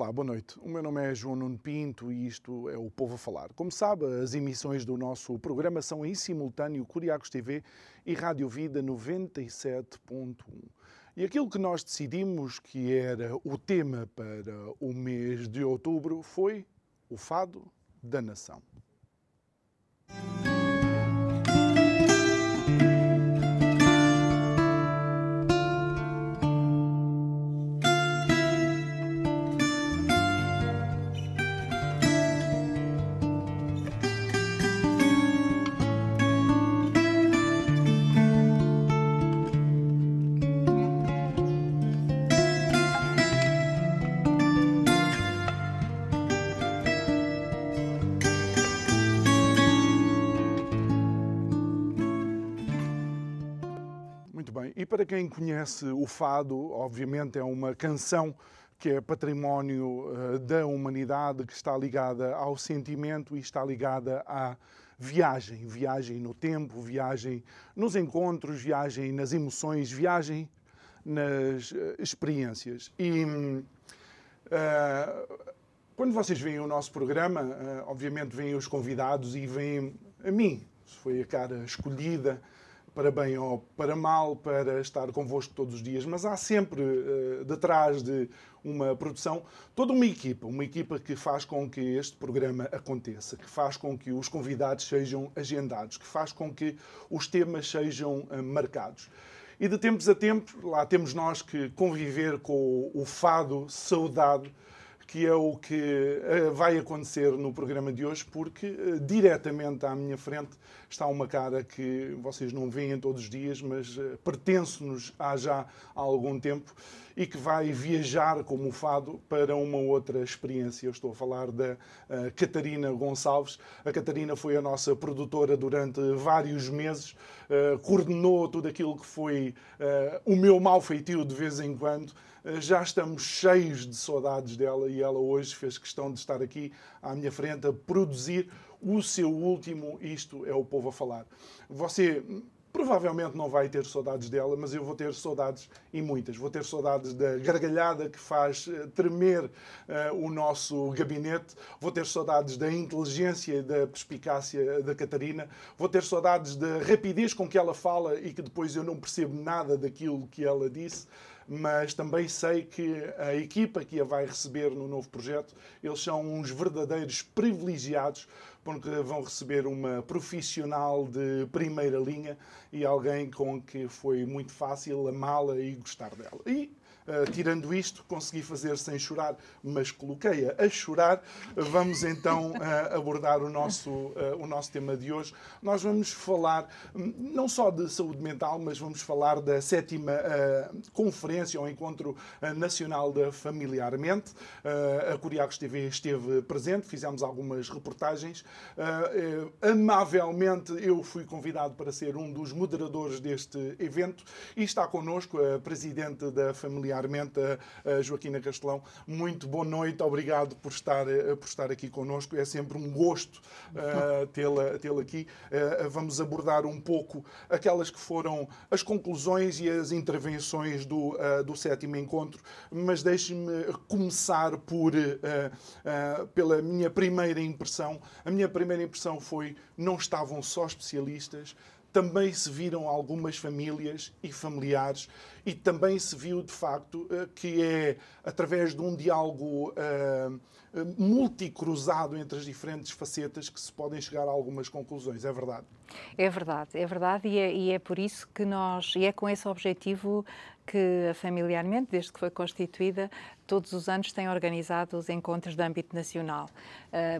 Olá, boa noite. O meu nome é João Nuno Pinto e isto é o Povo a Falar. Como sabe, as emissões do nosso programa são em simultâneo Curiacos TV e Rádio Vida 97.1. E aquilo que nós decidimos que era o tema para o mês de outubro foi o fado da nação. Para quem conhece o fado, obviamente é uma canção que é património uh, da humanidade, que está ligada ao sentimento e está ligada à viagem, viagem no tempo, viagem nos encontros, viagem nas emoções, viagem nas uh, experiências. E uh, quando vocês veem o nosso programa, obviamente vêm os convidados e vêm a mim, foi a cara escolhida para bem ou para mal, para estar convosco todos os dias, mas há sempre uh, detrás de uma produção toda uma equipa, uma equipa que faz com que este programa aconteça, que faz com que os convidados sejam agendados, que faz com que os temas sejam uh, marcados. E de tempos a tempos, lá temos nós que conviver com o fado saudade que é o que eh, vai acontecer no programa de hoje, porque eh, diretamente à minha frente está uma cara que vocês não veem todos os dias, mas eh, pertence-nos há já algum tempo e que vai viajar como o fado para uma outra experiência. Eu estou a falar da Catarina Gonçalves. A Catarina foi a nossa produtora durante vários meses, coordenou tudo aquilo que foi o meu mau feitio de vez em quando. Eh, já estamos cheios de saudades dela e ela hoje fez questão de estar aqui à minha frente a produzir o seu último Isto é o Povo a Falar. Você provavelmente não vai ter saudades dela, mas eu vou ter saudades e muitas. Vou ter saudades da gargalhada que faz eh, tremer uh, o nosso gabinete, vou ter saudades da inteligência e da perspicácia da Catarina, vou ter saudades da rapidez com que ela fala e que depois eu não percebo nada daquilo que ela disse mas também sei que a equipa que a vai receber no novo projeto, eles são uns verdadeiros privilegiados porque vão receber uma profissional de primeira linha e alguém com que foi muito fácil amá-la e gostar dela. E Uh, tirando isto, consegui fazer sem chorar, mas coloquei-a a chorar. Vamos então uh, abordar o nosso, uh, o nosso tema de hoje. Nós vamos falar hum, não só de saúde mental, mas vamos falar da sétima conferência ou encontro nacional da Familiarmente. a Curiacos TV esteve presente, fizemos algumas reportagens. amavelmente eu fui convidado para ser um dos moderadores deste evento e está connosco a presidente da Familiar particularmente a, a Joaquina Castelão. Muito boa noite, obrigado por estar, eh, por estar aqui connosco. É sempre um gosto uh, tê-la tê aqui. Uh, vamos abordar um pouco aquelas que foram as conclusões e as intervenções do, uh, do sétimo encontro, mas deixe-me começar por, pela minha primeira impressão. A minha primeira impressão foi não estavam só especialistas, também se viram algumas famílias e familiares e também se viu de facto eh, que é através de um diálogo uh, multicruzado entre as diferentes facetas que se podem chegar a algumas conclusões, é verdade? É verdade, é verdade e é, e é por isso que nós, e é com esse objetivo que familiarmente, desde que foi constituída, todos os anos tem organizado os encontros de âmbito nacional,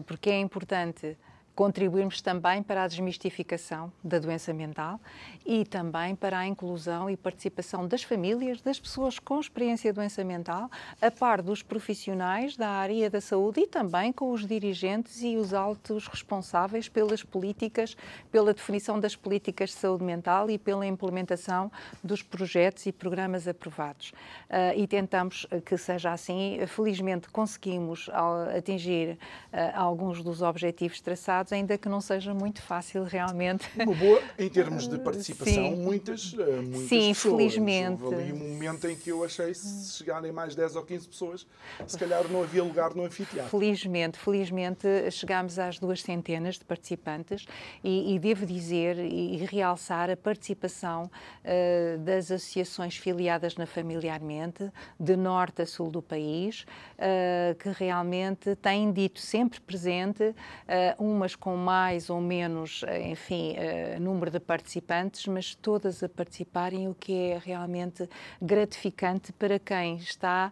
porque é importante contribuirmos também para a desmistificação da doença mental e também para a inclusão e participação das famílias, das pessoas com experiência de doença mental, a par dos profissionais da área da saúde e também com os dirigentes e os altos responsáveis pelas políticas, pela definição das políticas de saúde mental e pela implementação dos projetos e programas aprovados. Uh, e tentamos que seja assim. Felizmente conseguimos atingir uh, alguns dos objetivos traçados, ainda que não seja muito fácil realmente. Uma boa em termos de participação, Sim. muitas, uh, muitas Sim, pessoas. felizmente. Houve ali um momento em que eu achei se chegarem mais 10 ou 15 pessoas, se calhar não havia lugar no anfiteatro. Felizmente, felizmente chegámos às duas centenas de participantes e, e devo dizer e, e realçar a participação uh, das associações filiadas na Familiarmente, de norte a sul do país, uh, que realmente têm dito sempre presente, uh, umas com mais ou menos, enfim, número de participantes, mas todas a participarem, o que é realmente gratificante para quem está,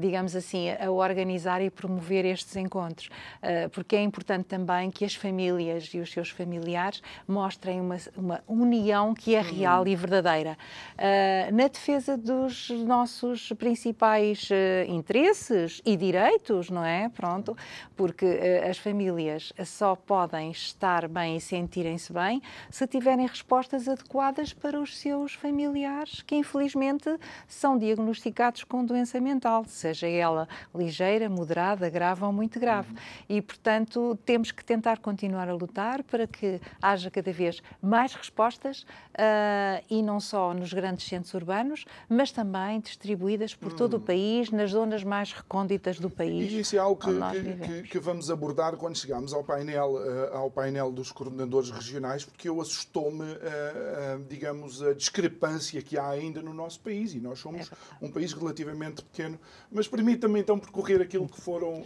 digamos assim, a organizar e promover estes encontros, porque é importante também que as famílias e os seus familiares mostrem uma, uma união que é real e verdadeira. na defesa dos nossos principais interesses e direitos, não é? Pronto, porque as famílias só podem estar bem e sentirem-se bem se tiverem respostas adequadas para os seus familiares que infelizmente são diagnosticados com doença mental, seja ela ligeira, moderada, grave ou muito grave. E, portanto, temos que tentar continuar a lutar para que haja cada vez mais respostas uh, e não só nos grandes centros urbanos, mas também distribuídas por todo o hum. país, nas zonas mais recônditas do país. E isso é algo que, que, que vamos abordar quando chegamos ao painel, uh, ao painel dos coordenadores regionais, porque eu assustou-me, uh, uh, digamos, a discrepância que há ainda no nosso país, e nós somos é um país relativamente pequeno. Mas permita-me então percorrer aquilo que foram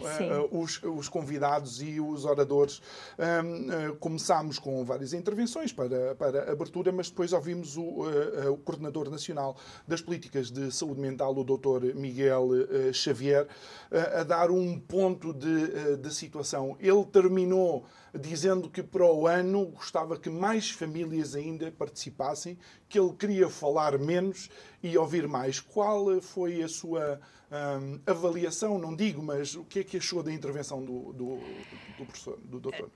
os, os, convidados e os oradores. Começámos com várias intervenções para, para abertura, mas depois ouvimos o, o coordenador nacional das políticas de saúde mental, o Dr. Miguel Xavier, a dar um ponto de, de situação. Ele terminou dizendo que para o ano gostava que mais famílias ainda participassem, que ele queria falar menos e ouvir mais. Qual foi a sua um, avaliação? Não digo, mas o que é que achou da intervenção do, do, do professor, do doutor?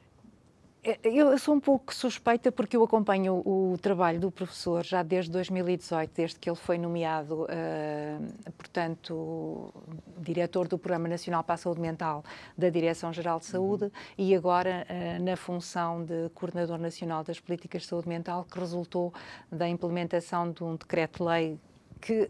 É, eu sou um pouco suspeita porque eu acompanho o, trabalho do professor já desde 2018, desde que ele foi nomeado, uh, portanto, diretor do Programa Nacional para a Saúde Mental da Direção-Geral de Saúde uhum. e agora uh, na função de Coordenador Nacional das Políticas de Saúde Mental, que resultou da implementação de um decreto-lei que uh,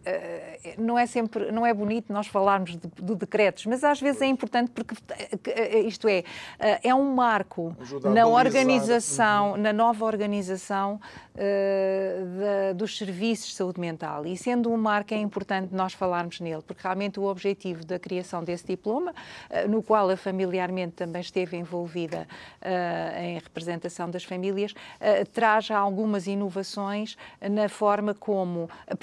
não é sempre não é bonito nós falarmos de, de, decretos, mas às vezes é importante porque uh, isto é uh, é um marco na organização, uhum. na nova organização da, dos serviços de saúde mental. E sendo um marco é importante nós falarmos nele porque realmente o objetivo da criação desse diploma, no qual a familiarmente também esteve envolvida em representação das famílias, traz algumas inovações na forma como uh,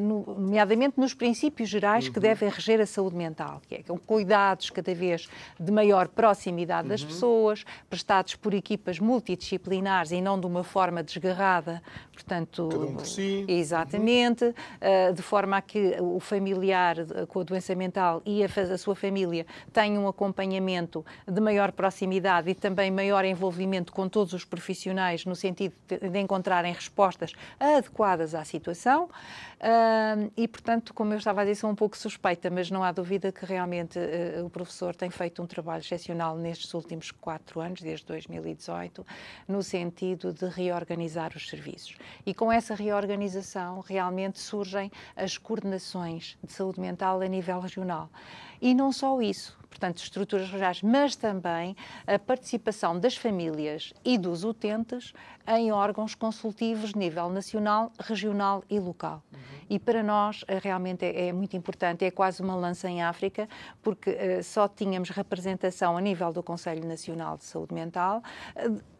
nomeadamente nos princípios gerais uhum. que devem reger a saúde mental, que é com cuidados cada vez de maior proximidade das uhum. pessoas, prestados por equipas multidisciplinares e não de uma forma desgarrada, portanto, cada um por si. Exatamente, uhum. uh, de forma a que o familiar com a doença mental e a, a sua família tenham um acompanhamento de maior proximidade e também maior envolvimento com todos os profissionais no sentido de, de encontrarem respostas adequadas à situação. Uh, e, portanto, como eu estava a dizer, sou um pouco suspeita, mas não há dúvida que realmente uh, o professor tem feito um trabalho excepcional nestes últimos quatro anos, desde 2018, no sentido de reorganizar os serviços. E com essa reorganização, realmente surgem as coordenações de saúde mental a nível regional. E não só isso, portanto, estruturas regionais, mas também a participação das famílias e dos utentes em órgãos consultivos de nível nacional, regional e local. Uhum. E para nós eh, realmente é, é, muito importante, é quase uma lança em África, porque uh, só tínhamos representação a nível do Conselho Nacional de Saúde Mental. Uh,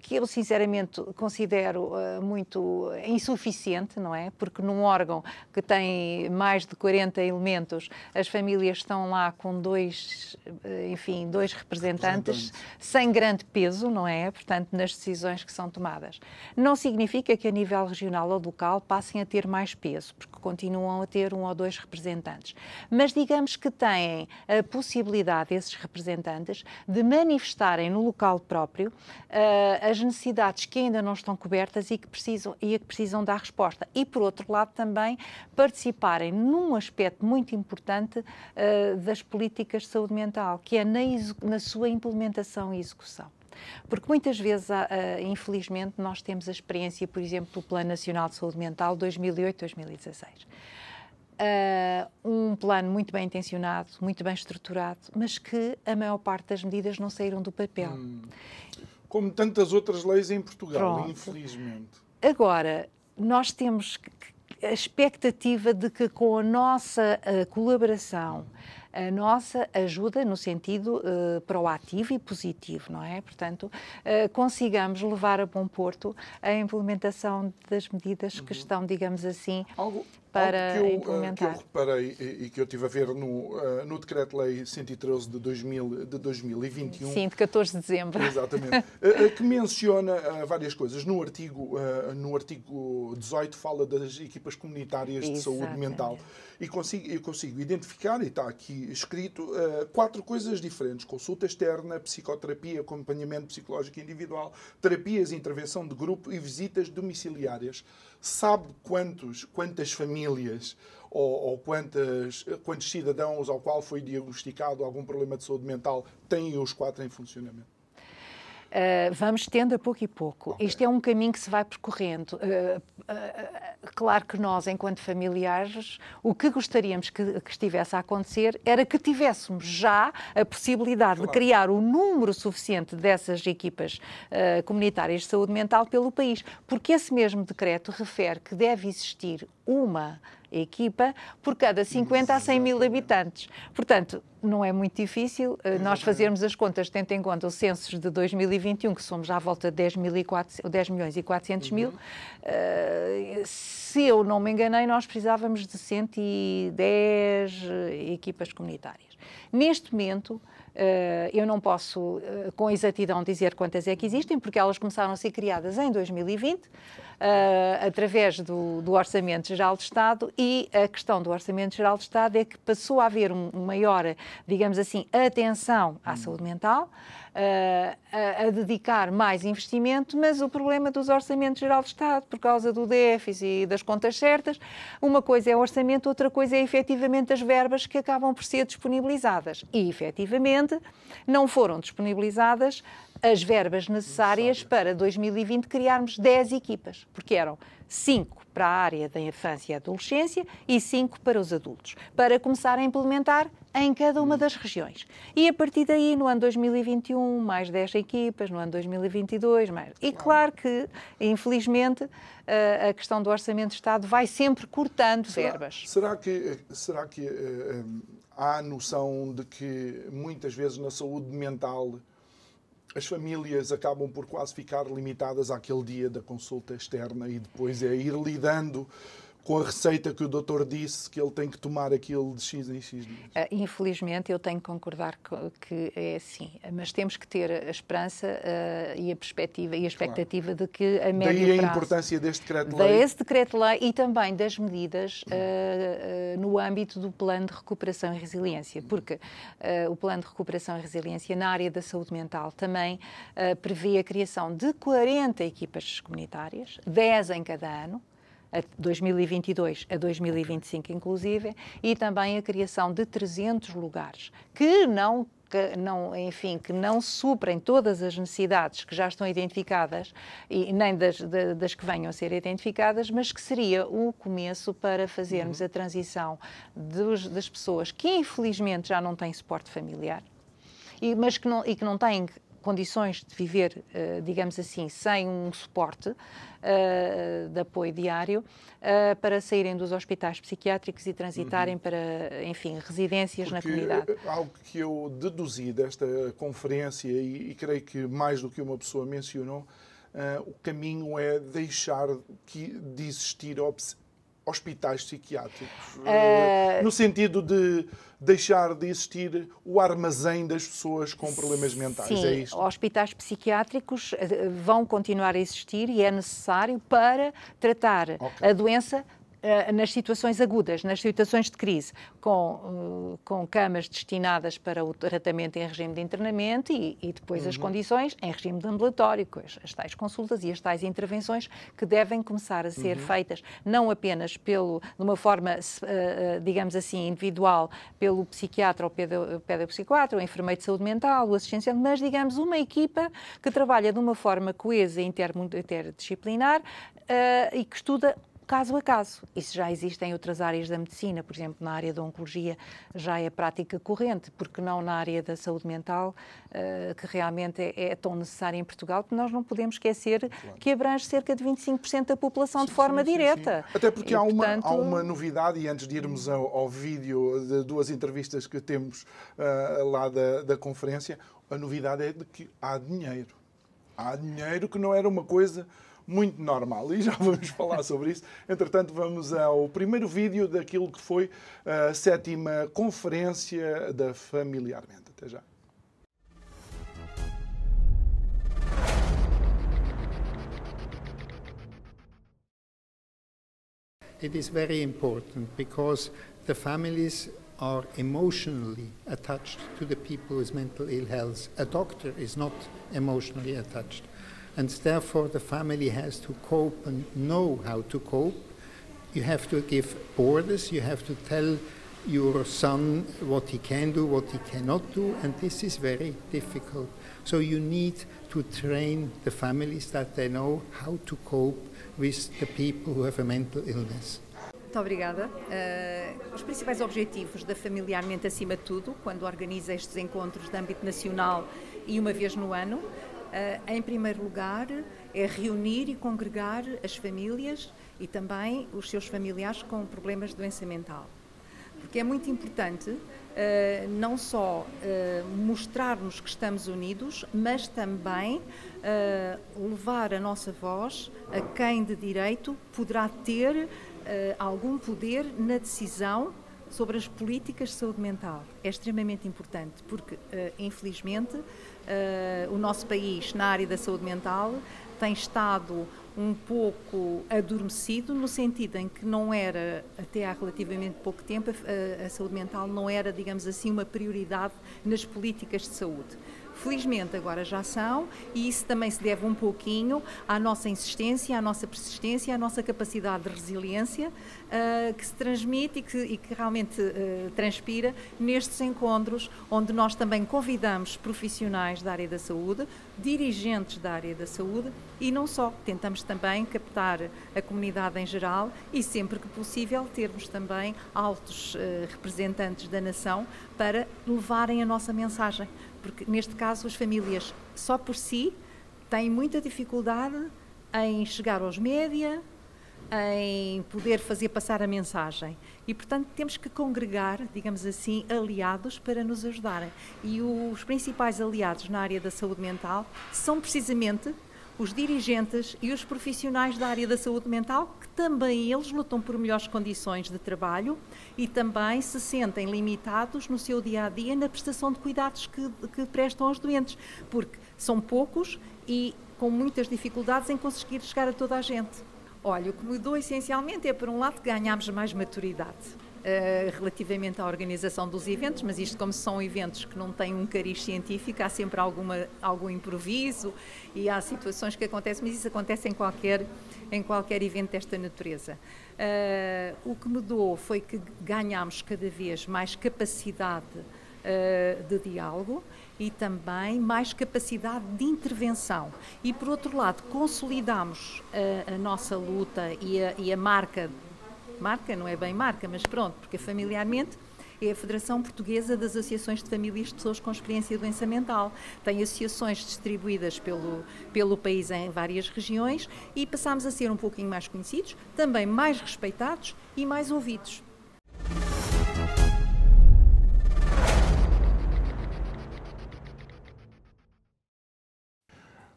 que eu sinceramente considero uh, muito insuficiente, não é? Porque num órgão que tem mais de 40 elementos, as famílias estão lá com dois, enfim, dois representantes, sem grande peso, não é? Portanto, nas decisões que são tomadas. Não significa que a nível regional ou local passem a ter mais peso, porque continuam a ter um ou dois representantes. Mas digamos que têm a possibilidade, esses representantes, de manifestarem no local próprio uh, as necessidades que ainda não estão cobertas e que precisam, e que precisam dar resposta. E, por outro lado, também participarem num aspecto muito importante uh, das políticas de saúde mental, que é na, na sua implementação e execução. Porque muitas vezes, infelizmente, nós temos a experiência, por exemplo, do Plano Nacional de Saúde Mental 2008-2016 uh, um plano muito bem intencionado, muito bem estruturado, mas que a maior parte das medidas não saíram do papel. Hum. Como tantas outras leis em Portugal, Pronto. infelizmente. Agora, nós temos a expectativa de que com a nossa uh, colaboração, a nossa ajuda no sentido uh, proativo e positivo, não é? Portanto, uh, consigamos levar a bom porto a implementação das medidas uhum. que estão, digamos assim, Algo, para que eu, implementar. que eu reparei e que eu tive a ver no, uh, no Decreto-Lei 113 de, 2000, de 2021. Sim, de 14 de dezembro. Exatamente. uh, que menciona várias coisas. No artigo, no artigo 18 fala das equipas comunitárias de Exatamente. saúde mental. E consigo, eu consigo identificar, e está aqui escrito, quatro coisas diferentes. Consulta externa, psicoterapia, acompanhamento psicológico individual, terapias, intervenção de grupo e visitas domiciliárias sabe quantos, quantas famílias ou, ou quantas, quantos cidadãos ao qual foi diagnosticado algum problema de saúde mental têm os quatro em funcionamento? Uh, vamos tendo a pouco e pouco. Okay. Este é um caminho que se vai percorrendo. Uh, uh, claro que nós, enquanto familiares, o que gostaríamos que, que, estivesse a acontecer era que tivéssemos já a possibilidade claro. de criar o número suficiente dessas equipas comunitárias de saúde mental pelo país, porque esse mesmo decreto refere que deve existir uma equipa por cada 50 a 100 mil habitantes. Portanto, não é muito difícil uh, nós fazermos as contas, tendo em conta os censos de 2021, que somos à volta de 10, mil e 400, 10 milhões e 400 mil. Uh, se eu não me enganei, nós precisávamos de 110 equipas comunitárias. Neste momento, eu não posso, com exatidão, dizer quantas é que existem, porque elas começaram a ser criadas em 2020 uh, através do, do, Orçamento Geral de Estado e a questão do Orçamento Geral de Estado é que passou a haver um, um maior, digamos assim, atenção à hum. saúde mental, uh, a, a, dedicar mais investimento, mas o problema dos Orçamentos Geral de Estado, por causa do déficit e das contas certas, uma coisa é o orçamento, outra coisa é efetivamente as verbas que acabam por ser disponibilizadas. E efetivamente não foram disponibilizadas as verbas necessárias para 2020 criarmos 10 equipas, porque eram 5 para a área da infância e adolescência e 5 para os adultos, para começar a implementar em cada uma das regiões. E a partir daí, no ano 2021, mais 10 equipas, no ano 2022, mais. E claro que, infelizmente, a questão do Orçamento de Estado vai sempre cortando será, verbas. Será que, será que uh, há a noção de que muitas vezes na saúde mental as famílias acabam por quase ficar limitadas àquele dia da consulta externa e depois é ir lidando com a receita que o doutor disse que ele tem que tomar aquilo de X em X? Uh, infelizmente, eu tenho que concordar que é assim, mas temos que ter a esperança uh, e a perspectiva e a expectativa claro. de que a médio Daí a prazo, importância deste decreto-lei. Desse decreto-lei e também das medidas uh, no âmbito do plano de recuperação e resiliência, porque o plano de recuperação e resiliência na área da saúde mental também prevê a criação de 40 equipas comunitárias, 10 em cada ano, a 2022 a 2025 inclusive, e também a criação de 300 lugares que não que não, enfim, que não suprem todas as necessidades que já estão identificadas e nem das, das que venham a ser identificadas, mas que seria o começo para fazermos uhum. a transição dos, das pessoas que infelizmente já não têm suporte familiar, e, mas que não, e que não têm condições de viver, eh, digamos assim, sem um suporte uh, de apoio diário, uh, para saírem dos hospitais psiquiátricos e transitarem uhum. para, enfim, residências Porque na comunidade. Algo que eu deduzi desta conferência, e, e creio que mais do que uma pessoa mencionou, o caminho é deixar de existir hospitais psiquiátricos, uh... no sentido de deixar de existir o armazém das pessoas com problemas mentais. Sim, é isto? hospitais psiquiátricos eh, vão continuar a existir e é necessário para tratar okay. a doença nas situações agudas, nas situações de crise, com, uh, com camas destinadas para o tratamento em regime de internamento e, e depois uhum. as condições em regime de ambulatório, com as, as, tais consultas e as tais intervenções que devem começar a ser uhum. feitas, não apenas pelo, de uma forma, uh, digamos assim, individual, pelo psiquiatra ou pedopsiquiatra, o enfermeiro de saúde mental, o assistente, mas, digamos, uma equipa que trabalha de uma forma coesa e interdisciplinar uh, e que estuda caso a caso. Isso já existe em outras áreas da medicina, por exemplo, na área da oncologia já é prática corrente, porque não na área da saúde mental, uh, que realmente é, é, tão necessária em Portugal, porque nós não podemos esquecer claro. que abrange cerca de 25% da população sim, de forma sim, direta. Sim, Até porque e, há, uma, portanto... há uma novidade, e antes de irmos ao, ao vídeo de duas entrevistas que temos uh, lá da, da conferência, a novidade é de que há dinheiro. Há dinheiro que não era uma coisa muito normal. E já vamos falar sobre isso. Entretanto, vamos ao primeiro vídeo daquilo que foi a sétima conferência da Familiarmente. Até já. It is very important because the families are emotionally attached to the people with mental ill health. A doctor is not emotionally attached. And therefore the family has to cope and know how to cope. You have to give orders, you have to tell your son what he can do, what he cannot do, and this is very difficult. So you need to train the families that they know how to cope with the people who have a mental illness. Muito obrigada. Uh, os principais objetivos da Familiarmente Acima de Tudo, quando organiza estes encontros de âmbito nacional e uma vez no ano, em primeiro lugar, é reunir e congregar as famílias e também os seus familiares com problemas de doença mental. Porque é muito importante uh, não só uh, mostrarmos que estamos unidos, mas também levar a nossa voz a quem de direito poderá ter algum poder na decisão sobre as políticas de saúde mental. É extremamente importante, porque, infelizmente, uh, o nosso país na área da saúde mental tem estado um pouco adormecido, no sentido em que não era, até há relativamente pouco tempo, a, a saúde mental não era, digamos assim, uma prioridade nas políticas de saúde. Felizmente agora já são, e isso também se deve um pouquinho à nossa insistência, à nossa persistência, à nossa capacidade de resiliência uh, que se transmite e que, e que realmente uh, transpira nestes encontros, onde nós também convidamos profissionais da área da saúde, dirigentes da área da saúde e não só. Tentamos também captar a comunidade em geral e, sempre que possível, termos também altos uh, representantes da nação para levarem a nossa mensagem porque neste caso as famílias só por si têm muita dificuldade em chegar aos média, em poder fazer passar a mensagem. E, portanto, temos que congregar, digamos assim, aliados para nos ajudarem. E os principais aliados na área da saúde mental são precisamente os dirigentes e os profissionais da área da saúde mental, que também eles lutam por melhores condições de trabalho e também se sentem limitados no seu dia a dia na prestação de cuidados que, que prestam aos doentes, porque são poucos e com muitas dificuldades em conseguir chegar a toda a gente. Olha, o que mudou essencialmente é, por um lado, ganhámos mais maturidade relativamente à organização dos eventos, mas isto como são eventos que não têm um cariz científico, há sempre alguma, algum improviso e há situações que acontecem, mas isso acontece em qualquer, em qualquer evento desta natureza. Uh, o que mudou foi que ganhámos cada vez mais capacidade uh, de diálogo e também mais capacidade de intervenção. E, por outro lado, consolidamos a, a nossa luta e a, e a marca marca, não é bem marca, mas pronto, porque familiarmente é a Federação Portuguesa das Associações de Famílias de Pessoas com Experiência de Doença Mental. Tem associações distribuídas pelo, pelo país em várias regiões e passamos a ser um pouquinho mais conhecidos, também mais respeitados e mais ouvidos.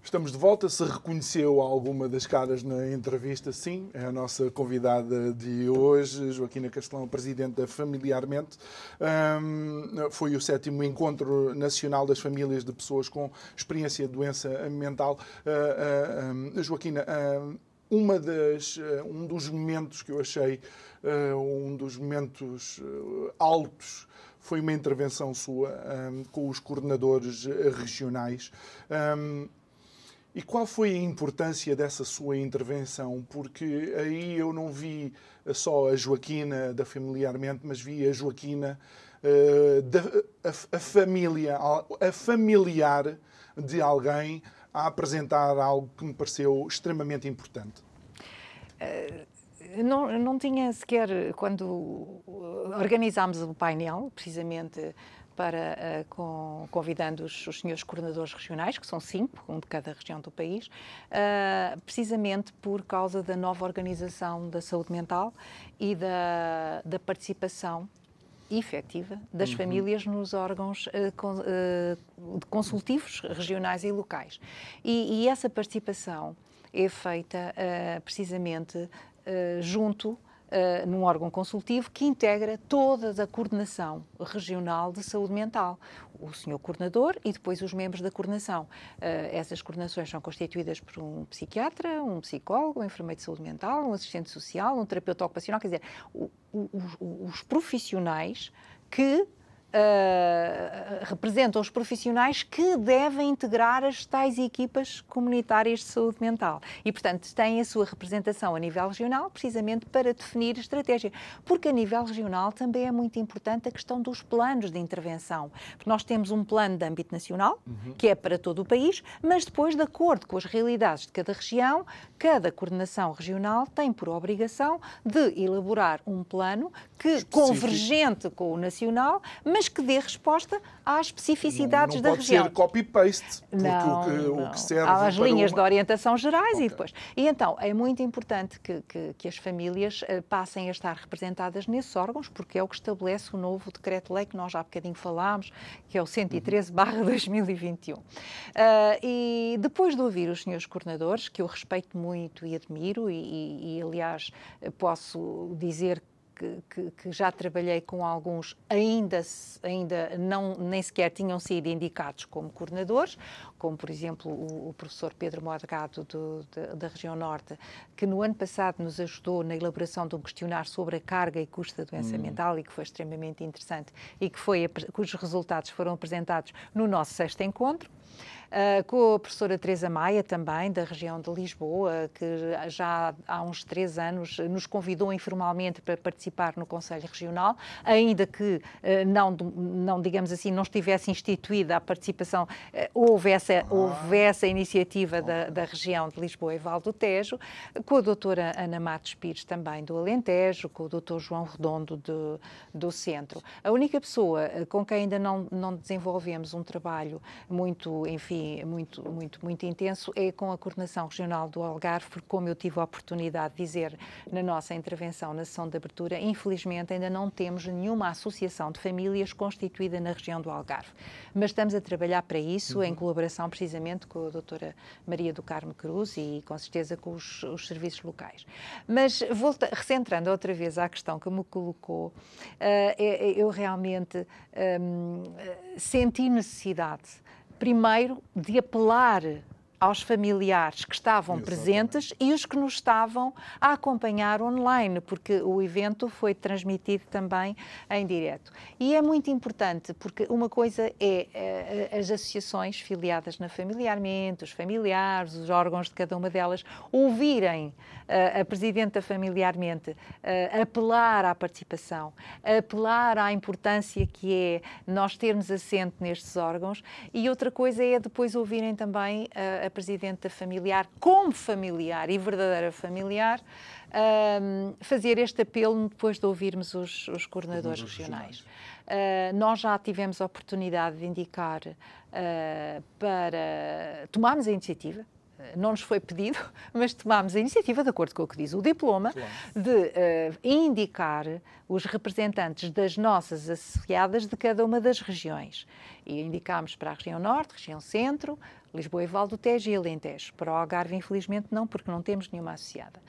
Estamos de volta. Se reconheceu alguma das caras na entrevista, sim. É a nossa convidada de hoje, Joaquina Castelão, presidente da Familiarmente. Um, foi o sétimo Encontro Nacional das Famílias de Pessoas com Experiência de Doença Mental. Uh, uh, Joaquina, uh, uma das, um dos momentos que eu achei um dos momentos altos foi uma intervenção sua um, com os coordenadores regionais. Um, e qual foi a importância dessa sua intervenção? Porque aí eu não vi só a Joaquina da Familiarmente, mas vi a Joaquina uh, da a, a, família, a familiar de alguém a apresentar algo que me pareceu extremamente importante. Uh, não, não tinha sequer, quando organizámos o painel, precisamente para, uh, com, convidando os, os, senhores coordenadores regionais, que são cinco, um de cada região do país, uh, precisamente por causa da nova organização da saúde mental e da, da participação efetiva das uhum. famílias nos órgãos con, consultivos regionais e locais. E, e, essa participação é feita precisamente junto uh, num órgão consultivo que integra toda a coordenação regional de saúde mental. O senhor coordenador e depois os membros da coordenação. Uh, essas coordenações são constituídas por um psiquiatra, um psicólogo, um enfermeiro de saúde mental, um assistente social, um terapeuta ocupacional, quer dizer, o, o, os profissionais que uh, representam os profissionais que devem integrar as tais equipas comunitárias de saúde mental. E, portanto, têm a sua representação a nível regional, precisamente para definir estratégia. Porque a nível regional também é muito importante a questão dos planos de intervenção. Porque nós temos um plano de âmbito nacional, uhum. que é para todo o país, mas depois, de acordo com as realidades de cada região, cada coordenação regional tem por obrigação de elaborar um plano que Específico. convergente com o nacional, mas que dê resposta às especificidades não, não da região. Não pode ser copy-paste, porque não, o, que, não. o que serve Há as linhas uma... de orientação gerais okay. e depois. E então, é muito importante que, que, que as famílias uh, passem a estar representadas nesses órgãos, porque é o que estabelece o novo decreto-lei que nós já há bocadinho falámos, que é o 113 2021. Uh, e depois de ouvir os senhores coordenadores, que eu respeito muito e admiro, e, e, e aliás posso dizer que, que, que, já trabalhei com alguns ainda, ainda não, nem sequer tinham sido indicados como coordenadores, como por exemplo o, o professor Pedro Morgado do, da, da, região Norte, que no ano passado nos ajudou na elaboração de um questionário sobre a carga e custo da doença hum. mental e que foi extremamente interessante e que foi, cujos resultados foram apresentados no nosso sexto encontro. Uh, com a professora Teresa Maia, também, da região de Lisboa, que já há uns três anos nos convidou informalmente para participar no Conselho Regional, ainda que uh, não, não, digamos assim, não estivesse instituída a participação, uh, houve, essa, houve essa iniciativa da, da, região de Lisboa e Val do Tejo, com a doutora Ana Matos Pires, também do Alentejo, com o doutor João Redondo do, do Centro. A única pessoa com quem ainda não, não desenvolvemos um trabalho muito, enfim, muito, muito, muito intenso é com a coordenação regional do Algarve, porque como eu tive a oportunidade de dizer na nossa intervenção na sessão de abertura, infelizmente ainda não temos nenhuma associação de famílias constituída na região do Algarve. Mas estamos a trabalhar para isso uhum. em colaboração precisamente com a doutora Maria do Carmo Cruz e com certeza com os, os serviços locais. Mas volta, recentrando outra vez à questão que me colocou, uh, eu realmente um, senti necessidade primeiro de apelar aos familiares que estavam Exatamente. presentes e os que nos estavam a acompanhar online, porque o evento foi transmitido também em direto. E é muito importante, porque uma coisa é, é as associações filiadas na Familiarmente, os familiares, os órgãos de cada uma delas, ouvirem uh, a Presidente da Familiarmente uh, apelar à participação, apelar à importância que é nós termos assento nestes órgãos, e outra coisa é depois ouvirem também a presidente da familiar, como familiar e verdadeira familiar, um, fazer este apelo depois de ouvirmos os, os coordenadores regionais. Uh, nós já tivemos a oportunidade de indicar uh, para tomarmos a iniciativa, não nos foi pedido, mas tomámos a iniciativa, de acordo com o que diz o diploma, claro. de uh, indicar os representantes das nossas associadas de cada uma das regiões. E indicámos para a região Norte, região Centro, Lisboa e Val do Tejo e Alentejo. Para o Algarve, infelizmente, não, porque não temos nenhuma associada.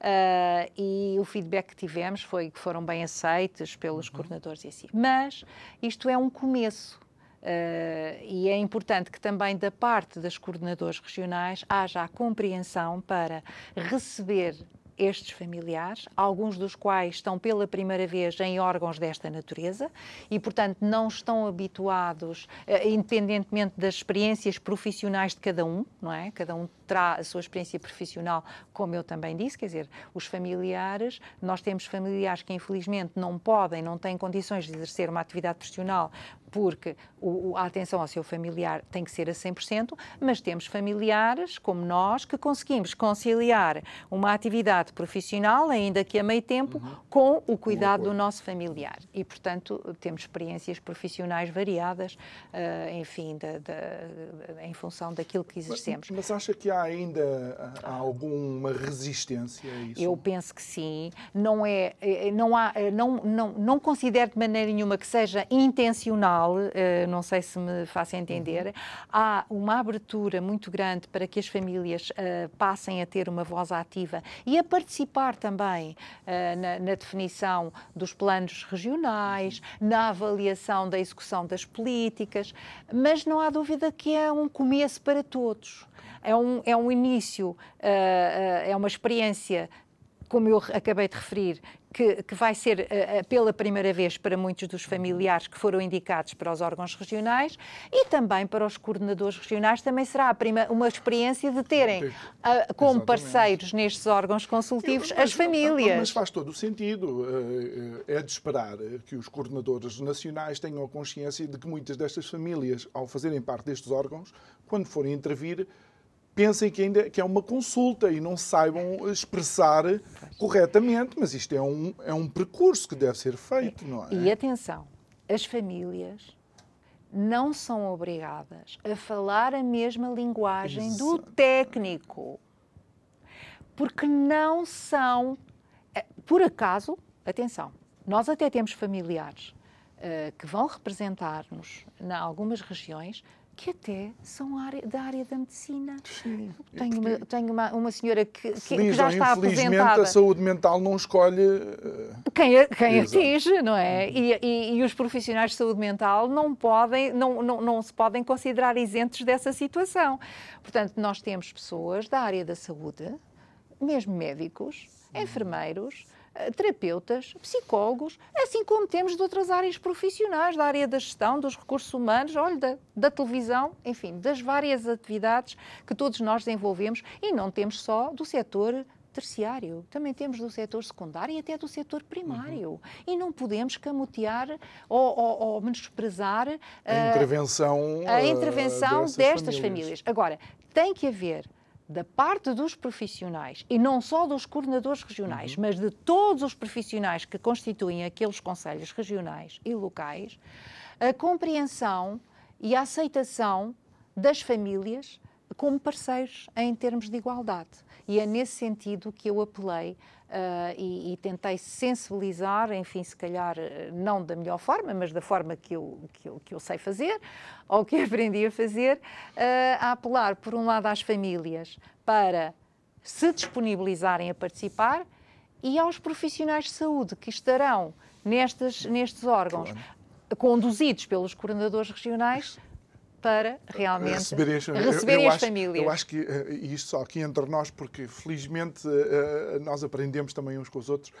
Uh, e o feedback que tivemos foi que foram bem aceitos pelos uhum. coordenadores e assim. Mas isto é um começo. Uh, e é importante que também da parte das coordenadores regionais haja a compreensão para receber estes familiares, alguns dos quais estão pela primeira vez em órgãos desta natureza e, portanto, não estão habituados, uh, independentemente das experiências profissionais de cada um, não é? Cada um terá a sua experiência profissional, como eu também disse, quer dizer, os familiares, nós temos familiares que infelizmente não podem, não têm condições de exercer uma atividade profissional porque o, a atenção ao seu familiar tem que ser a 100%, mas temos familiares, como nós, que conseguimos conciliar uma atividade profissional, ainda que a meio tempo, uhum. com o cuidado do nosso familiar. E, portanto, temos experiências profissionais variadas, uh, enfim, de, de, em função daquilo que exercemos. Mas, mas, acha que há ainda há alguma resistência a isso? Eu penso que sim. Não é, eh, não há, eh, não, não, não considero de maneira nenhuma que seja intencional uh, não sei se me faço entender, uhum. há uma abertura muito grande para que as famílias uh, passem a ter uma voz ativa e a participar também uh, na, na, definição dos planos regionais, uhum. na avaliação da execução das políticas, mas não há dúvida que é um começo para todos. É um, é um início, é uma experiência como eu acabei de referir, que, que vai ser uh, pela primeira vez para muitos dos familiares que foram indicados para os órgãos regionais e também para os coordenadores regionais, também será prima, uma experiência de terem uh, como Exatamente. parceiros nestes órgãos consultivos Eu, mas, as famílias. Mas faz todo o sentido. Uh, é de esperar que os coordenadores nacionais tenham consciência de que muitas destas famílias, ao fazerem parte destes órgãos, quando forem intervir, pensem que ainda que é uma consulta e não saibam expressar corretamente, mas isto é um, é um percurso que deve ser feito, não é? E atenção, as famílias não são obrigadas a falar a mesma linguagem Exato. do técnico. Porque não são. Eh, por acaso, atenção, nós até temos familiares uh, que vão representar-nos em algumas regiões que até são área, da área da medicina. Sim. Tenho, uma, tenho uma, uma senhora que, que, que já está aposentada. a saúde mental não escolhe uh... quem, quem atinge, não é? Uhum. E, e, e, os profissionais de saúde mental não podem, não, não, não se podem considerar isentos dessa situação. Portanto, nós temos pessoas da área da saúde, mesmo médicos, enfermeiros, eh, terapeutas, psicólogos, assim como temos de outras áreas profissionais, da área da gestão, dos recursos humanos, olha, da, da, televisão, enfim, das várias atividades que todos nós desenvolvemos e não temos só do setor terciário, também temos do setor secundário e até do setor primário. Uhum. E não podemos camutear ou, ou, ou menosprezar a, a intervenção, a intervenção destas famílias. famílias. Agora, tem que haver da parte dos profissionais, e não só dos coordenadores regionais, uhum. mas de todos os profissionais que constituem aqueles conselhos regionais e locais, a compreensão e a aceitação das famílias como parceiros em termos de igualdade. E é nesse sentido que eu apelei uh, e, e, tentei sensibilizar, enfim, se calhar eh, não da melhor forma, mas da forma que eu, que eu, que eu sei fazer, ou que aprendi a fazer, uh, a apelar, por um lado, às famílias para se disponibilizarem a participar e aos profissionais de saúde que estarão nestes, nestes órgãos, claro. conduzidos pelos coordenadores regionais para realmente receberem receber eu, eu as acho, famílias. Eu acho que uh, isto só aqui entre nós, porque felizmente uh, nós aprendemos também uns com os outros.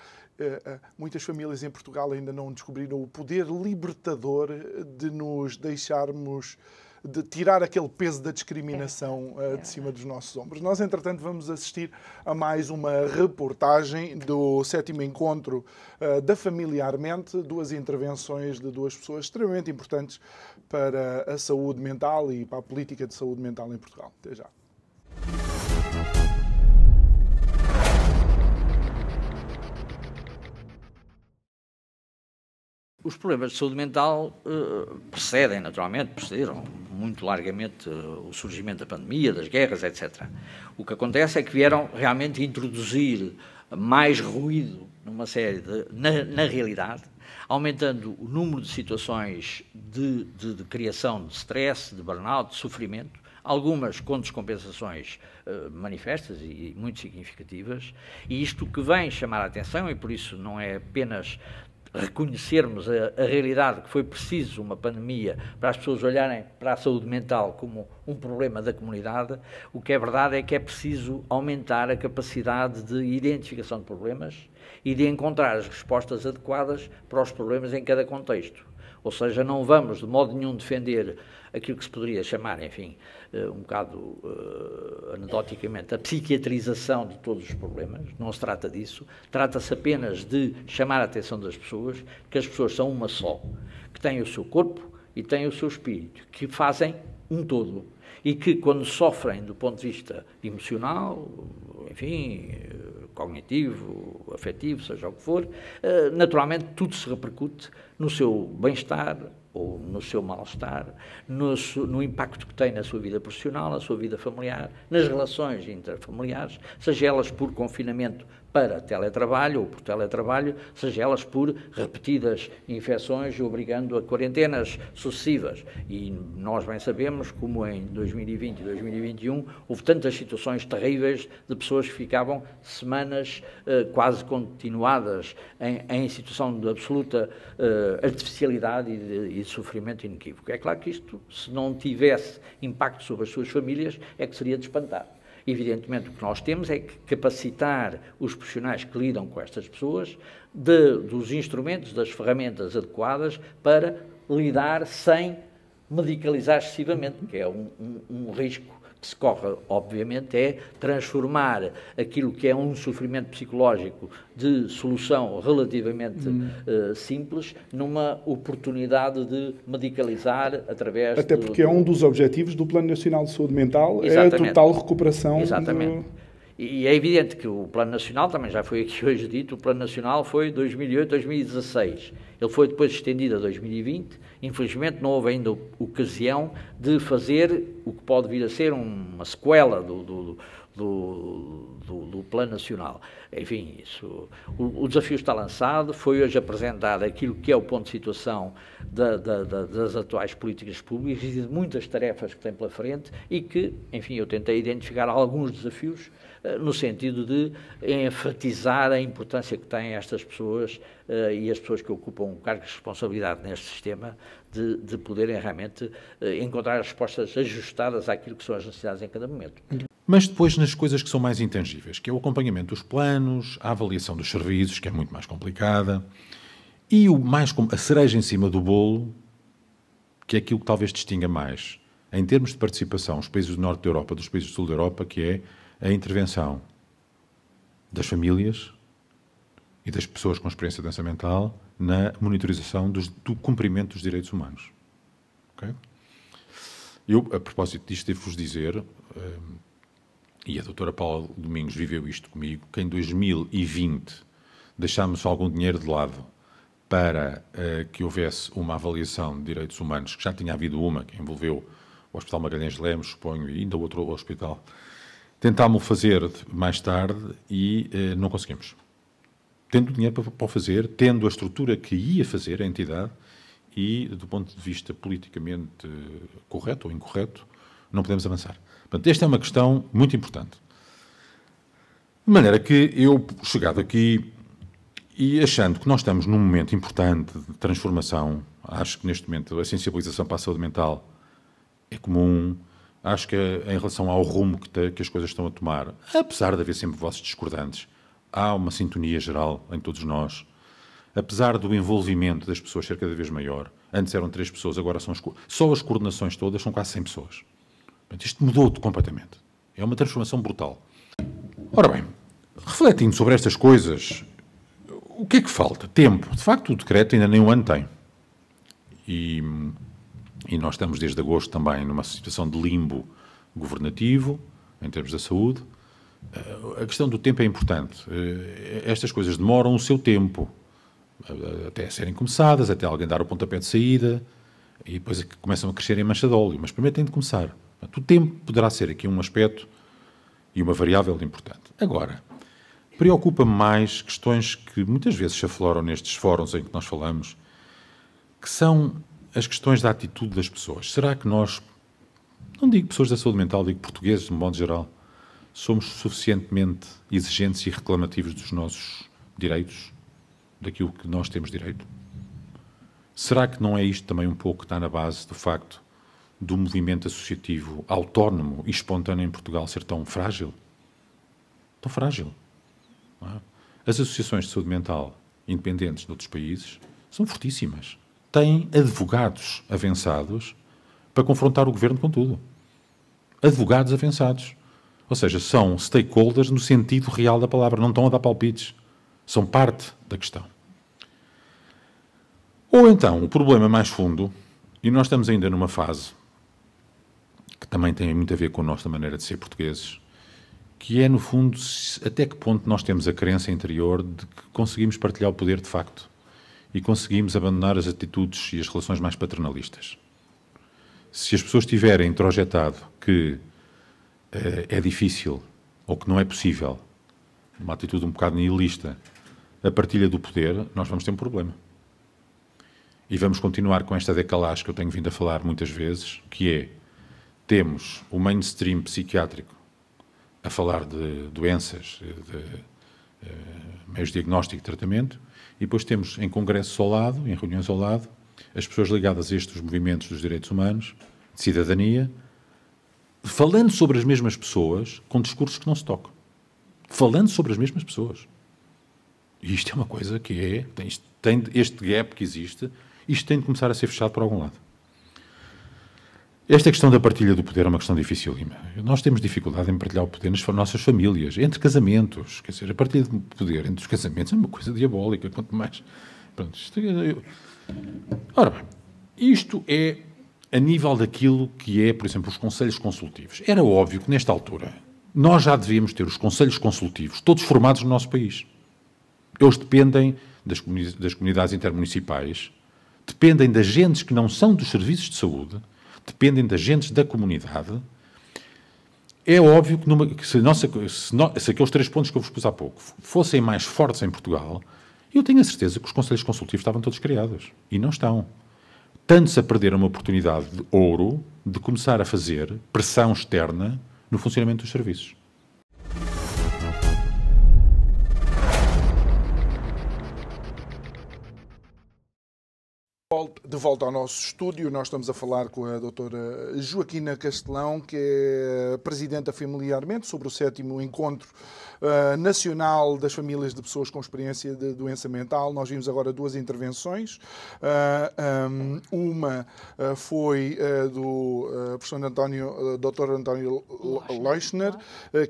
Muitas famílias em Portugal ainda não descobriram o poder libertador de nos deixarmos de tirar aquele peso da discriminação é. de cima dos nossos ombros. Nós, entretanto, vamos assistir a mais uma reportagem do sétimo encontro da Familiarmente, duas intervenções de duas pessoas extremamente importantes para a saúde mental e para a política de saúde mental em Portugal. Até já. Os problemas de saúde mental uh, precedem, naturalmente, precederam muito largamente uh, o surgimento da pandemia, das guerras, etc. O que acontece é que vieram realmente introduzir mais ruído numa série de, na, na realidade, aumentando o número de situações de, de, de criação de stress, de burnout, de sofrimento, algumas com descompensações uh, manifestas e muito significativas, e isto que vem chamar a atenção, e por isso não é apenas reconhecermos a, a, realidade que foi preciso uma pandemia para as pessoas olharem para a saúde mental como um problema da comunidade, o que é verdade é que é preciso aumentar a capacidade de identificação de problemas e de encontrar as respostas adequadas para os problemas em cada contexto. Ou seja, não vamos de modo nenhum defender aquilo que se poderia chamar, enfim, um bocado uh, anedoticamente, a psiquiatrização de todos os problemas. Não se trata disso. Trata-se apenas de chamar a atenção das pessoas, que as pessoas são uma só, que têm o seu corpo e têm o seu espírito, que fazem um todo. E que, quando sofrem do ponto de vista emocional, enfim, cognitivo, afetivo, seja o que for, naturalmente tudo se repercute no seu bem-estar, ou no seu mal-estar, no, no, impacto que tem na sua vida profissional, na sua vida familiar, nas relações interfamiliares, seja elas por confinamento para teletrabalho ou por teletrabalho, seja elas por repetidas infecções obrigando a quarentenas sucessivas. E nós bem sabemos como em 2020 e 2021 houve tantas situações terríveis de pessoas que ficavam semanas eh, quase continuadas em, em, situação de absoluta eh, artificialidade e de, e de sofrimento inequívoco. É claro que isto, se não tivesse impacto sobre as suas famílias, é que seria de espantar. Evidentemente, o que nós temos é que capacitar os profissionais que lidam com estas pessoas de, dos instrumentos, das ferramentas adequadas para lidar sem medicalizar excessivamente, que é um, um, um risco que se corre, obviamente, é transformar aquilo que é um sofrimento psicológico de solução relativamente hum. uh, simples numa oportunidade de medicalizar através Até porque é um dos objetivos do Plano Nacional de Saúde Mental, Exatamente. é a total recuperação. Exatamente. Do... E é evidente que o Plano Nacional, também já foi aqui hoje dito, o Plano Nacional foi 2008-2016. Ele foi depois estendido a 2020 Infelizmente não houve ainda ocasião de fazer o que pode vir a ser uma sequela do, do, do, do, do Plano Nacional. Enfim, isso, o, o, desafio está lançado, foi hoje apresentado aquilo que é o ponto de situação da, da, da, das atuais políticas públicas e de muitas tarefas que tem pela frente e que, enfim, eu tentei identificar alguns desafios no sentido de enfatizar a importância que têm estas pessoas uh, e as pessoas que ocupam cargos de responsabilidade neste sistema de, de poderem realmente uh, encontrar respostas ajustadas àquilo que são as necessidades em cada momento. Mas depois nas coisas que são mais intangíveis, que é o acompanhamento dos planos, a avaliação dos serviços, que é muito mais complicada, e o mais a cereja em cima do bolo, que é aquilo que talvez distinga mais, em termos de participação, os países do norte da Europa dos países do sul da Europa, que é a intervenção das famílias e das pessoas com experiência de doença mental na monitorização dos, do cumprimento dos direitos humanos. Okay? Eu, a propósito disto, devo-vos dizer, um, e a doutora Paula Domingos viveu isto comigo, que em 2020 deixámos algum dinheiro de lado para uh, que houvesse uma avaliação de direitos humanos, que já tinha havido uma, que envolveu o Hospital Magalhães Lemos, suponho, e ainda outro hospital, Tentámos fazer mais tarde e eh, não conseguimos. Tendo dinheiro para, para o fazer, tendo a estrutura que ia fazer a entidade e, do ponto de vista politicamente correto ou incorreto, não podemos avançar. Portanto, esta é uma questão muito importante. De maneira que eu, chegado aqui e achando que nós estamos num momento importante de transformação, acho que neste momento a sensibilização para a saúde mental é comum, acho que em relação ao rumo que, te, que, as coisas estão a tomar, apesar de haver sempre vozes discordantes, há uma sintonia geral em todos nós. Apesar do envolvimento das pessoas ser cada vez maior, antes eram três pessoas, agora são as, só as coordenações todas são quase 100 pessoas. Portanto, isto mudou completamente. É uma transformação brutal. Ora bem, refletindo sobre estas coisas, o que é que falta? Tempo. De facto, o decreto ainda nem um ano tem. E e nós estamos desde agosto também numa situação de limbo governativo, em termos da saúde. Eh, a questão do tempo é importante. Eh, estas coisas demoram o seu tempo, eh, até serem começadas, até alguém dar o pontapé de saída, e depois é começam a crescer em mancha de óleo, mas primeiro tem de começar. O tempo poderá ser aqui um aspecto e uma variável importante. Agora, preocupa-me mais questões que muitas vezes se afloram nestes fóruns em que nós falamos, que são as questões da atitude das pessoas. Será que nós, não digo pessoas da saúde mental, digo portugueses, de modo geral, somos suficientemente exigentes e reclamativos dos nossos direitos, daquilo que nós temos direito? Será que não é isto também um pouco que está na base do facto do movimento associativo autónomo e espontâneo em Portugal ser tão frágil? Tão frágil. É? As associações de saúde mental independentes de outros países são fortíssimas. Têm advogados avançados para confrontar o governo com tudo. Advogados avançados. Ou seja, são stakeholders no sentido real da palavra, não estão a dar palpites. São parte da questão. Ou então, o problema mais fundo, e nós estamos ainda numa fase que também tem muito a ver com a nossa maneira de ser portugueses, que é, no fundo, até que ponto nós temos a crença interior de que conseguimos partilhar o poder de facto e conseguimos abandonar as atitudes e as relações mais paternalistas. Se as pessoas tiverem introjetado que uh, é difícil ou que não é possível, uma atitude um bocado nihilista, a partilha do poder, nós vamos ter um problema. E vamos continuar com esta decalagem que eu tenho vindo a falar muitas vezes, que é, temos o mainstream psiquiátrico a falar de doenças, de meios de diagnóstico e tratamento, e depois temos em congressos ao lado, em reuniões ao lado, as pessoas ligadas a estes movimentos dos direitos humanos, de cidadania, falando sobre as mesmas pessoas com discursos que não se tocam. Falando sobre as mesmas pessoas. E isto é uma coisa que é. Tem, tem este gap que existe, isto tem de começar a ser fechado por algum lado. Esta questão da partilha do poder é uma questão dificílima. Nós temos dificuldade em partilhar o poder nas nossas famílias, entre casamentos. Quer dizer, a partilha do poder entre os casamentos é uma coisa diabólica, quanto mais. Pronto, isto, é, eu... Ora bem, isto é a nível daquilo que é, por exemplo, os conselhos consultivos. Era óbvio que, nesta altura, nós já devíamos ter os conselhos consultivos todos formados no nosso país. Eles dependem das, comunidades intermunicipais, dependem de agentes que não são dos serviços de saúde dependem de agentes da comunidade. É óbvio que, numa, que se, nossa, se, no, se, aqueles três pontos que eu vos pus há pouco fossem mais fortes em Portugal, eu tenho a certeza que os conselhos consultivos estavam todos criados. E não estão. Tanto-se a perder uma oportunidade de ouro de começar a fazer pressão externa no funcionamento dos serviços. De volta ao nosso estúdio, nós estamos a falar com a doutora Joaquina Castelão, que é presidenta familiarmente, sobre o sétimo encontro uh, nacional das famílias de pessoas com experiência de doença mental. Nós vimos agora duas intervenções. Uh, um, uma uh, foi do professor António, Dr. António Leuchner,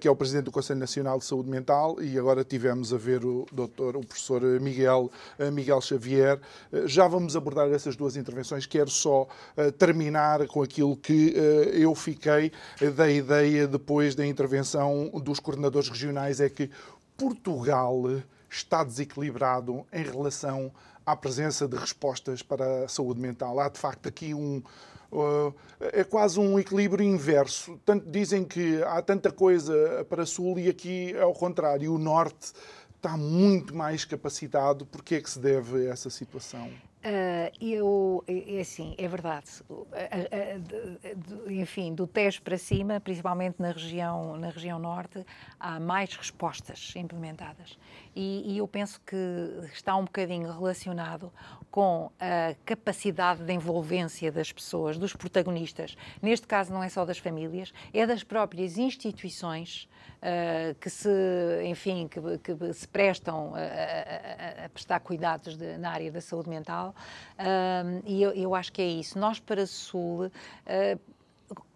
que é o presidente do Conselho Nacional de Saúde Mental, e agora tivemos a ver o, doutor, o professor Miguel, Miguel Xavier. já vamos abordar essas duas intervenções. Quero só terminar com aquilo que eu fiquei da ideia depois da intervenção dos coordenadores regionais é que Portugal está desequilibrado em relação à presença de respostas para a saúde mental. Há de facto aqui um. Uh, é quase um equilíbrio inverso. Tanto dizem que há tanta coisa para Sul e aqui é o contrário. O Norte está muito mais capacitado. Por que é que se deve a essa situação? Uh, eu, é, é assim, é verdade. Enfim, do Tejo para cima, principalmente na região, na região norte, há mais respostas implementadas. E, e, eu penso que está um bocadinho relacionado com a capacidade de envolvência das pessoas, dos protagonistas. Neste caso, não é só das famílias, é das próprias instituições uh, que se, enfim, que, que se prestam a, a, a prestar cuidados de, na área da saúde mental. Uh, e eu, eu, acho que é isso. Nós, para Sul, uh,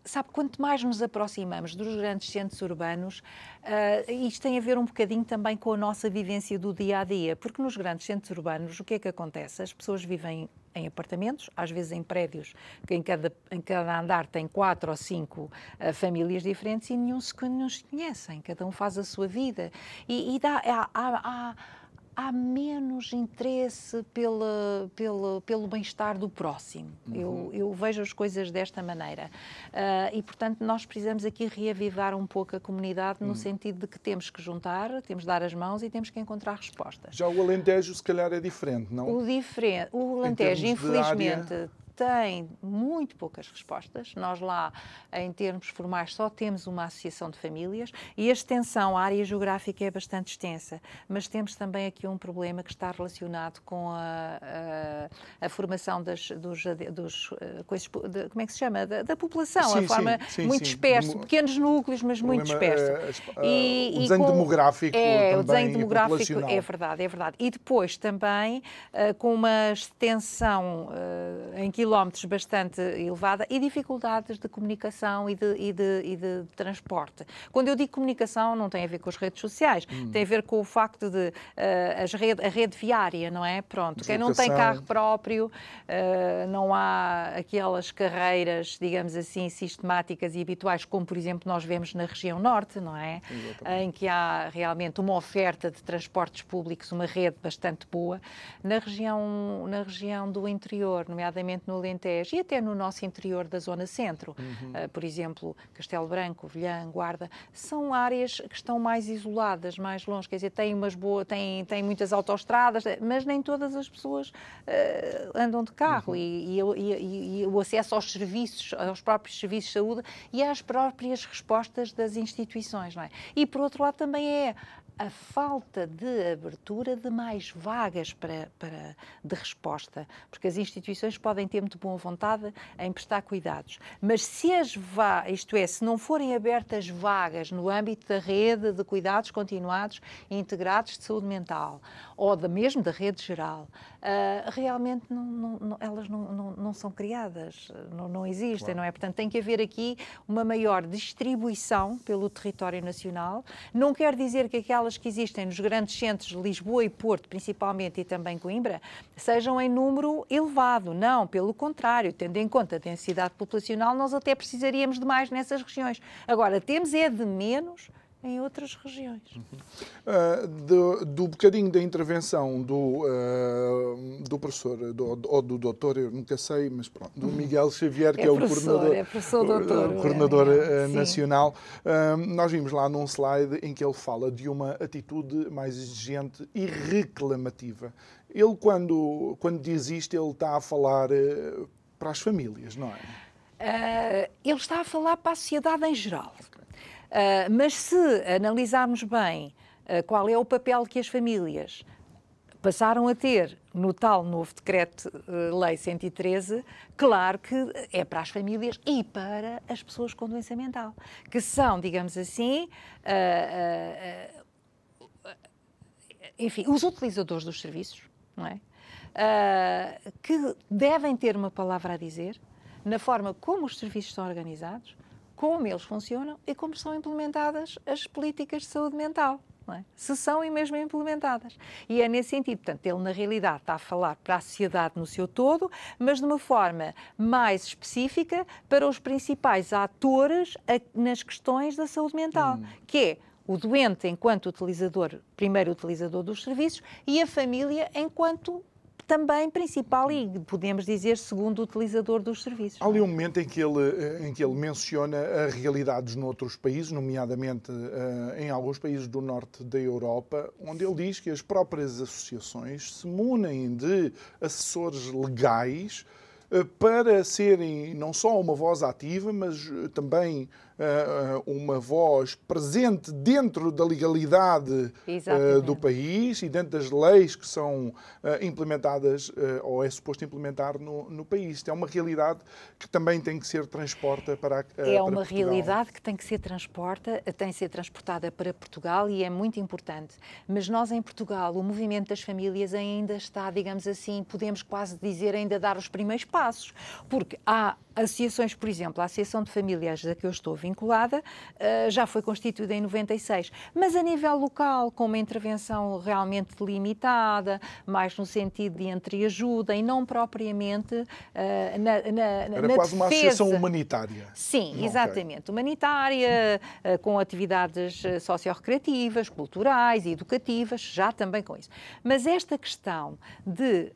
sabe, quanto mais nos aproximamos dos grandes centros urbanos, uh, isto tem a ver um bocadinho também com a nossa vivência do dia a dia, porque nos grandes centros urbanos o que é que acontece? As pessoas vivem em apartamentos, às vezes em prédios, que em cada, em cada andar tem quatro ou cinco uh, famílias diferentes e nenhum se, se conhecem, cada um faz a sua vida. E, e dá, há, há, há há menos interesse pela, pela, pelo bem-estar do próximo. Uhum. Eu, eu, vejo as coisas desta maneira. Uh, e, portanto, nós precisamos aqui reavivar um pouco a comunidade no uhum. sentido de que temos que juntar, temos de dar as mãos e temos que encontrar respostas. Já o Alentejo, se calhar, é diferente, não? O, diferente, o Alentejo, infelizmente tem muito poucas respostas. Nós lá, em termos formais, só temos uma associação de famílias e a extensão, a área geográfica é bastante extensa, mas temos também aqui um problema que está relacionado com a, a, a formação das, dos, dos eh, coisas, de, como é que se chama? Da, da população, Sim, a forma sim, sim, muito sim. dispersa, Demo- pequenos núcleos, mas muito Problema, disperso. eh, o desenho demográfico é, o também desenho e demográfico é verdade, é verdade. E depois também eh, com uma extensão eh, em quilómetros bastante elevada e dificuldades de comunicação e de, e de- e de transporte. Quando eu digo comunicação, não tem a ver com as redes sociais, Hum. tem a ver com o facto de as rede, a rede viária, não é? Pronto, quem não tem carro próprio, eh, não há aquelas carreiras, digamos assim, sistemáticas e habituais, como por exemplo nós vemos na região norte, não é? Em que há realmente uma oferta de transportes públicos, uma rede bastante boa. Na região, na região do interior, nomeadamente no Alentejo e até no nosso interior da zona centro, eh, por exemplo, Castelo Branco, Vilhã, Guarda, são áreas que estão mais isoladas, mais longe, quer dizer, têm umas boas, têm, têm muitas autoestradas, mas nem todas as pessoas eh, andam de carro e, e- e- e o acesso aos serviços, aos próprios serviços de saúde e às próprias respostas das instituições, não é? E por outro lado também é a falta de abertura de mais vagas para, para, de resposta, porque as instituições podem ter muito boa vontade em prestar cuidados, mas se as va isto é, se não forem abertas vagas no âmbito da rede de cuidados continuados e integrados de saúde mental ou da mesmo da rede geral, ah, realmente não, não- não- elas não, são criadas, não, existem, não é? Portanto, tem que haver aqui uma maior distribuição pelo território nacional. Não quer dizer que que existem nos grandes centros de Lisboa e Porto, principalmente, e também Coimbra, sejam em número elevado. Não, pelo contrário, tendo em conta a densidade populacional, nós até precisaríamos de mais nessas regiões. Agora, temos é de menos em outras regiões. Uh, do, do bocadinho da intervenção do, uh, do professor do, ou do doutor, eu nunca sei, mas pronto, do Miguel Xavier, que É é, o coordenador, é doutor, uh, o coordenador Miguel, uh, nacional, uh, nós vimos lá num slide em que ele fala de uma atitude mais exigente e reclamativa. Ele, quando, quando diz isto, ele está a falar uh, para as famílias, não é? Ele está a falar para a sociedade em geral. Ah, mas se analisarmos bem ah, qual é o papel que as famílias passaram a ter no tal novo decreto-lei 113, claro que é para as famílias e para as pessoas com doença mental, que são, digamos assim, ah, ah, ah, enfim, os utilizadores dos serviços, não é? Ah, que devem ter uma palavra a dizer na forma como os serviços são organizados, como eles funcionam e como são implementadas as políticas de saúde mental. é? Se são e mesmo implementadas. E é nesse sentido, portanto, ele na realidade está a falar para a sociedade no seu todo, mas de uma forma mais específica para os principais atores nas questões da saúde mental, que é o doente enquanto utilizador, primeiro utilizador dos serviços, e a família enquanto também principal e podemos dizer segundo utilizador dos serviços. Há ali um momento em que ele, eh, em que ele menciona as realidades noutros países, nomeadamente eh, em alguns países do norte da Europa, onde ele diz que as próprias associações se munem de assessores legais eh, para serem não só uma voz ativa, mas eh, também eh, uma voz presente dentro da legalidade eh, Exatamente. do país e dentro das leis que são eh, implementadas eh, ou é suposto implementar no, no país. Isto é uma realidade que também tem que ser transporta para, a- eh, É para uma Portugal. realidade que tem que ser transporta, tem que ser transportada para Portugal e é muito importante. Mas nós em Portugal, o movimento das famílias ainda está, digamos assim, podemos quase dizer ainda dar os primeiros passos, porque há associações, por exemplo, a Associação de Famílias a que eu estou vinculada eh, já foi constituída em 96, mas a nível local, com uma intervenção realmente limitada, mais no sentido de entreajuda e não propriamente eh, na, na, Era na quase uma defesa. associação humanitária. Sim, Ok. exatamente. Humanitária, eh, com atividades socio-recreativas, culturais e educativas, já também com isso. Mas esta questão de,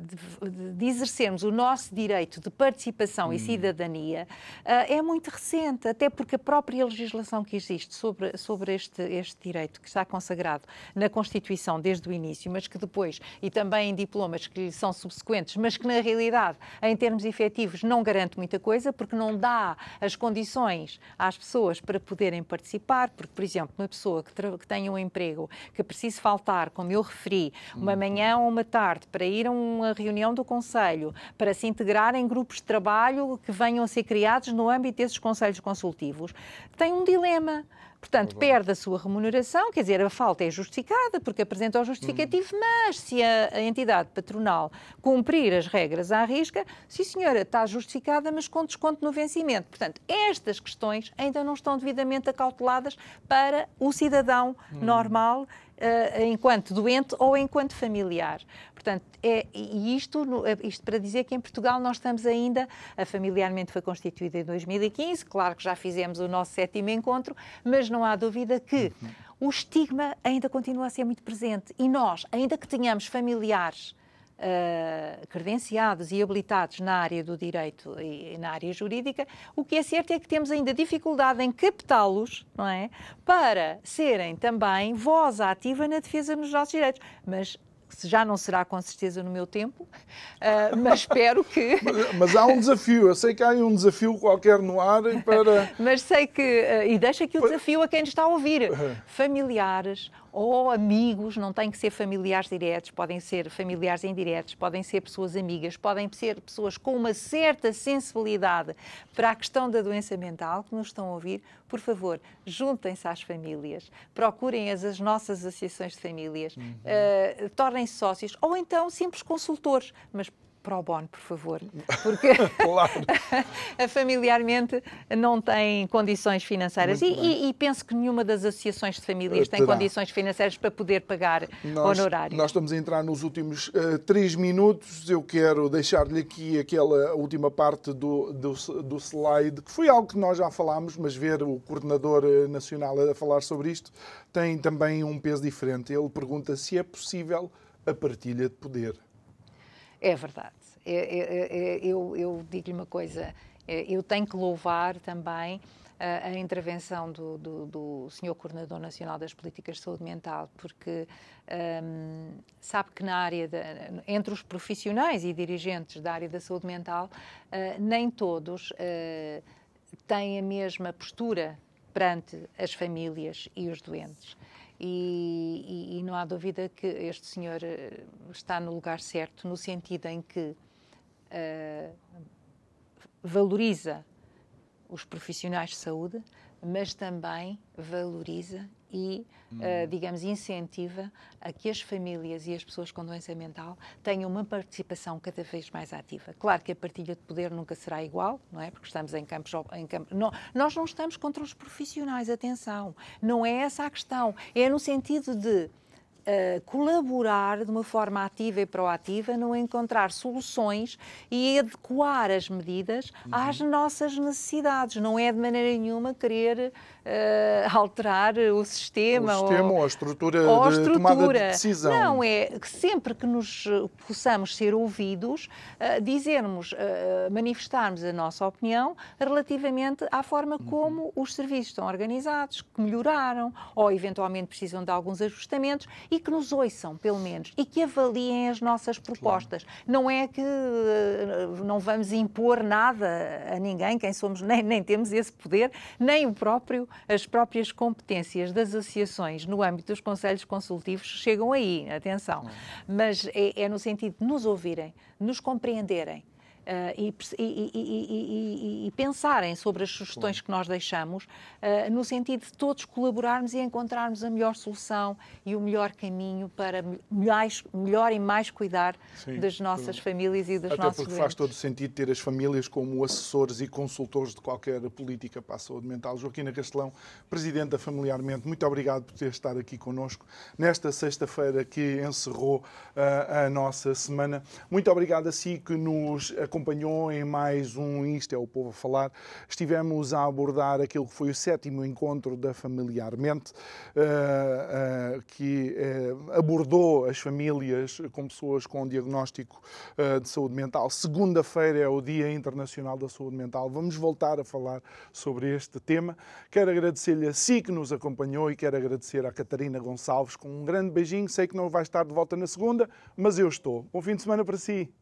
de, de exercermos o nosso direito de participação participação hum. e cidadania uh, é muito recente, até porque a própria legislação que existe sobre, sobre este, este direito, que está consagrado na Constituição desde o início, mas que depois, e também em diplomas que lhe são subsequentes, mas que na realidade, em termos efetivos, não garante muita coisa, porque não dá as condições às pessoas para poderem participar, porque, por exemplo, uma pessoa que, que tenha um emprego, que precise faltar, como eu referi, uma uhum. manhã ou uma tarde, para ir a uma reunião do Conselho, para se integrar em grupos de trabalho que venham a ser criados no âmbito desses conselhos consultivos, tem um dilema. Portanto, perde a sua remuneração, quer dizer, a falta é justificada porque apresenta o justificativo, uhum. mas se a, a, entidade patronal cumprir as regras à risca, sim senhora, está justificada, mas com desconto no vencimento. Portanto, estas questões ainda não estão devidamente acauteladas para o cidadão uhum. normal uh, enquanto doente ou enquanto familiar. Portanto, é, e isto, isto para dizer que em Portugal nós estamos ainda, a familiarmente foi constituída em 2015, claro que já fizemos o nosso sétimo encontro, mas não há dúvida que uhum. o estigma ainda continua a ser muito presente e nós, ainda que tenhamos familiares uh, credenciados e habilitados na área do direito e na área jurídica, o que é certo é que temos ainda dificuldade em captá-los, não é? Para serem também voz ativa na defesa dos nossos direitos. Mas já não será com certeza no meu tempo, uh, mas espero que. mas, mas, há um desafio, eu sei que há um desafio qualquer no ar para. mas sei que. Uh, e deixa aqui o desafio a quem está a ouvir: familiares ou amigos, não têm que ser familiares diretos, podem ser familiares indiretos, podem ser pessoas amigas, podem ser pessoas com uma certa sensibilidade para a questão da doença mental que nos estão a ouvir. Por favor, juntem-se às famílias, procurem as, as nossas associações de famílias, uhum. uh, tornem-se sócios ou então simples consultores, mas pro bono, por favor, porque familiarmente não tem condições financeiras e, e, e, penso que nenhuma das associações de famílias tem condições financeiras para poder pagar nós, honorários. Nós estamos a entrar nos últimos uh, três minutos. Eu quero deixar-lhe aqui aquela última parte do, do, do slide, que foi algo que nós já falámos, mas ver o coordenador eh, nacional a falar sobre isto tem também um peso diferente. Ele pergunta se é possível a partilha de poder. É verdade. É, é, é, eu, eu digo-lhe uma coisa, eu tenho que louvar também a, a intervenção do, do, do Sr. Coordenador Nacional das Políticas de Saúde Mental, porque um, sabe que na área, de, entre os profissionais e dirigentes da área da saúde mental, uh, nem todos uh, têm a mesma postura perante as famílias e os doentes. E, e, e, não há dúvida que este senhor eh, está no lugar certo, no sentido em que uh, valoriza os profissionais de saúde, mas também valoriza e, uh, digamos, incentiva a que as famílias e as pessoas com doença mental tenham uma participação cada vez mais ativa. Claro que a partilha de poder nunca será igual, não é? Porque estamos em campos. Em campos não, nós não estamos contra os profissionais, atenção. Não é essa a questão. É no sentido de uh, colaborar de uma forma ativa e proativa no encontrar soluções e adequar as medidas uhum. às nossas necessidades. Não é de maneira nenhuma querer alterar o sistema. O sistema ou, ou a estrutura ou a de estrutura. tomada de decisão. Não, é que sempre que nos possamos ser ouvidos, uh, dizermos, manifestarmos a nossa opinião relativamente à forma uhum. como os serviços estão organizados, que melhoraram ou eventualmente precisam de alguns ajustamentos e que nos ouçam, pelo menos, e que avaliem as nossas propostas. Claro. Não é que não vamos impor nada a ninguém, quem somos, nem, nem temos esse poder, nem o próprio as próprias competências das associações no âmbito dos conselhos consultivos chegam aí, atenção. Mas é, é no sentido de nos ouvirem, nos compreenderem e, e, e, pensarem sobre as sugestões que nós deixamos, uh, no sentido de todos colaborarmos e encontrarmos a melhor solução e o melhor caminho para mais, melhor e mais cuidar Sim, das nossas famílias e dos Até nossos porque doentes. faz todo sentido ter as famílias como assessores e consultores de qualquer política para a saúde mental. Joaquina Castelão, Presidente da Familiarmente, muito obrigado por ter estado aqui connosco nesta sexta-feira que encerrou uh, a nossa semana. Muito obrigado a si que nos acompanhou acompanhou em mais um Isto é o Povo a Falar. Estivemos a abordar aquilo que foi o sétimo encontro da Familiarmente, uh, uh, que uh, abordou as famílias com pessoas com diagnóstico de saúde mental. Segunda-feira é o Dia Internacional da Saúde Mental. Vamos voltar a falar sobre este tema. Quero agradecer-lhe a si que nos acompanhou e quero agradecer à Catarina Gonçalves com um grande beijinho. Sei que não vai estar de volta na segunda, mas eu estou. Bom fim de semana para si.